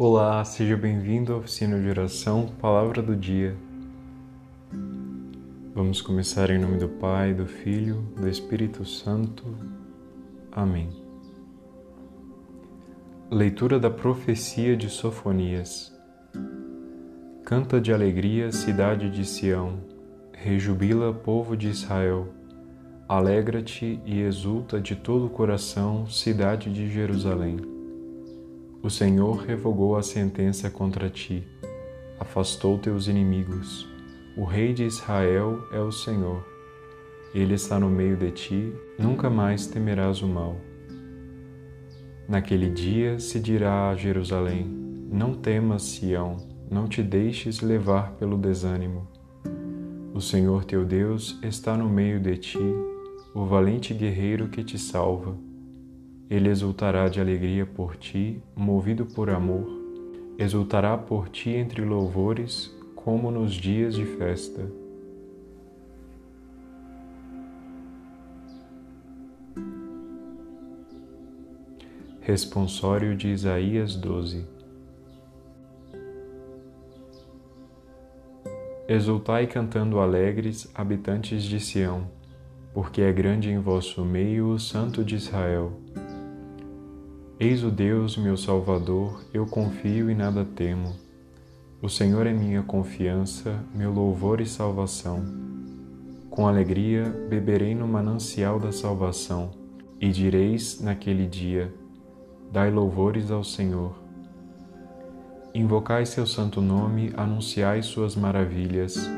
Olá, seja bem-vindo à oficina de oração Palavra do Dia. Vamos começar em nome do Pai, do Filho, do Espírito Santo. Amém. Leitura da profecia de Sofonias. Canta de alegria, cidade de Sião, rejubila, povo de Israel. Alegra-te e exulta de todo o coração, cidade de Jerusalém o Senhor revogou a sentença contra ti, afastou teus inimigos. O Rei de Israel é o Senhor. Ele está no meio de ti, nunca mais temerás o mal. Naquele dia se dirá a Jerusalém: Não temas, Sião, não te deixes levar pelo desânimo. O Senhor teu Deus está no meio de ti, o valente guerreiro que te salva. Ele exultará de alegria por ti, movido por amor, exultará por ti entre louvores, como nos dias de festa. Responsório de Isaías 12 Exultai cantando alegres, habitantes de Sião, porque é grande em vosso meio o Santo de Israel. Eis o Deus, meu Salvador, eu confio e nada temo. O Senhor é minha confiança, meu louvor e salvação. Com alegria beberei no manancial da salvação, e direis naquele dia: Dai louvores ao Senhor. Invocai seu santo nome, anunciai suas maravilhas.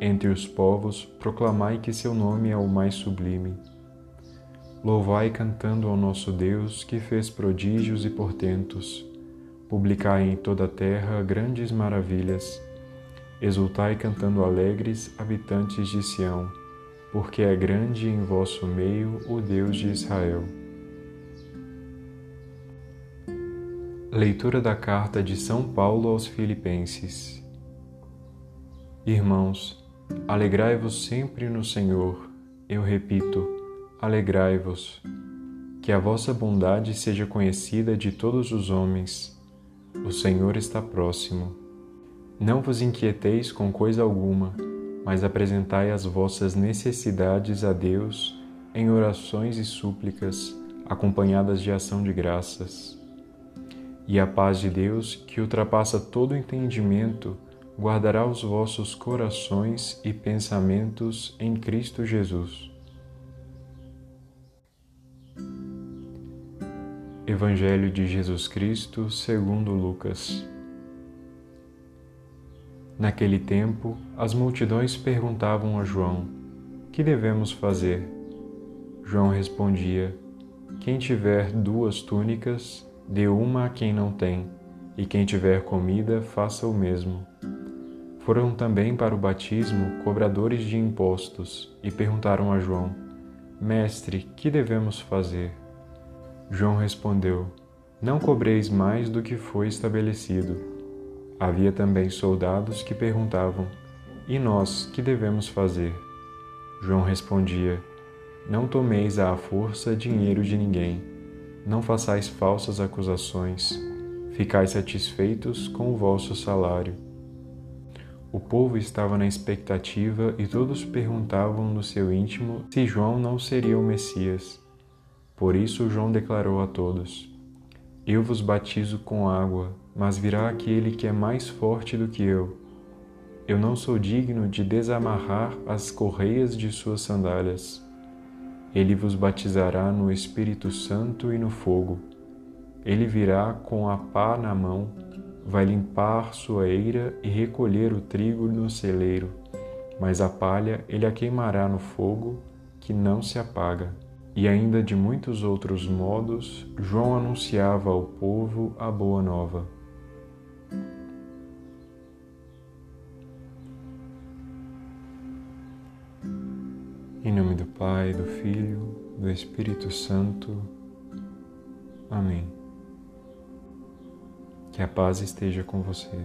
Entre os povos, proclamai que seu nome é o mais sublime. Louvai cantando ao nosso Deus, que fez prodígios e portentos. Publicai em toda a terra grandes maravilhas. Exultai cantando alegres, habitantes de Sião, porque é grande em vosso meio o Deus de Israel. Leitura da carta de São Paulo aos Filipenses. Irmãos, alegrai-vos sempre no Senhor. Eu repito, alegrai-vos. Que a vossa bondade seja conhecida de todos os homens. O Senhor está próximo. Não vos inquieteis com coisa alguma, mas apresentai as vossas necessidades a Deus em orações e súplicas, acompanhadas de ação de graças. E a paz de Deus, que ultrapassa todo entendimento, guardará os vossos corações e pensamentos em Cristo Jesus. Evangelho de Jesus Cristo segundo Lucas. Naquele tempo, as multidões perguntavam a João: Que devemos fazer? João respondia: Quem tiver duas túnicas, dê uma a quem não tem, e quem tiver comida, faça o mesmo. Foram também para o batismo cobradores de impostos e perguntaram a João: Mestre, que devemos fazer? João respondeu: Não cobreis mais do que foi estabelecido. Havia também soldados que perguntavam: E nós, que devemos fazer? João respondia: Não tomeis à força dinheiro de ninguém, não façais falsas acusações, ficai satisfeitos com o vosso salário. O povo estava na expectativa e todos perguntavam no seu íntimo se João não seria o Messias. Por isso João declarou a todos: Eu vos batizo com água, mas virá aquele que é mais forte do que eu. Eu não sou digno de desamarrar as correias de suas sandálias. Ele vos batizará no Espírito Santo e no fogo. Ele virá com a pá na mão, vai limpar sua eira e recolher o trigo no celeiro, mas a palha ele a queimará no fogo, que não se apaga. E ainda de muitos outros modos, João anunciava ao povo a boa nova. Em nome do Pai, do Filho, do Espírito Santo. Amém. Que a paz esteja com você.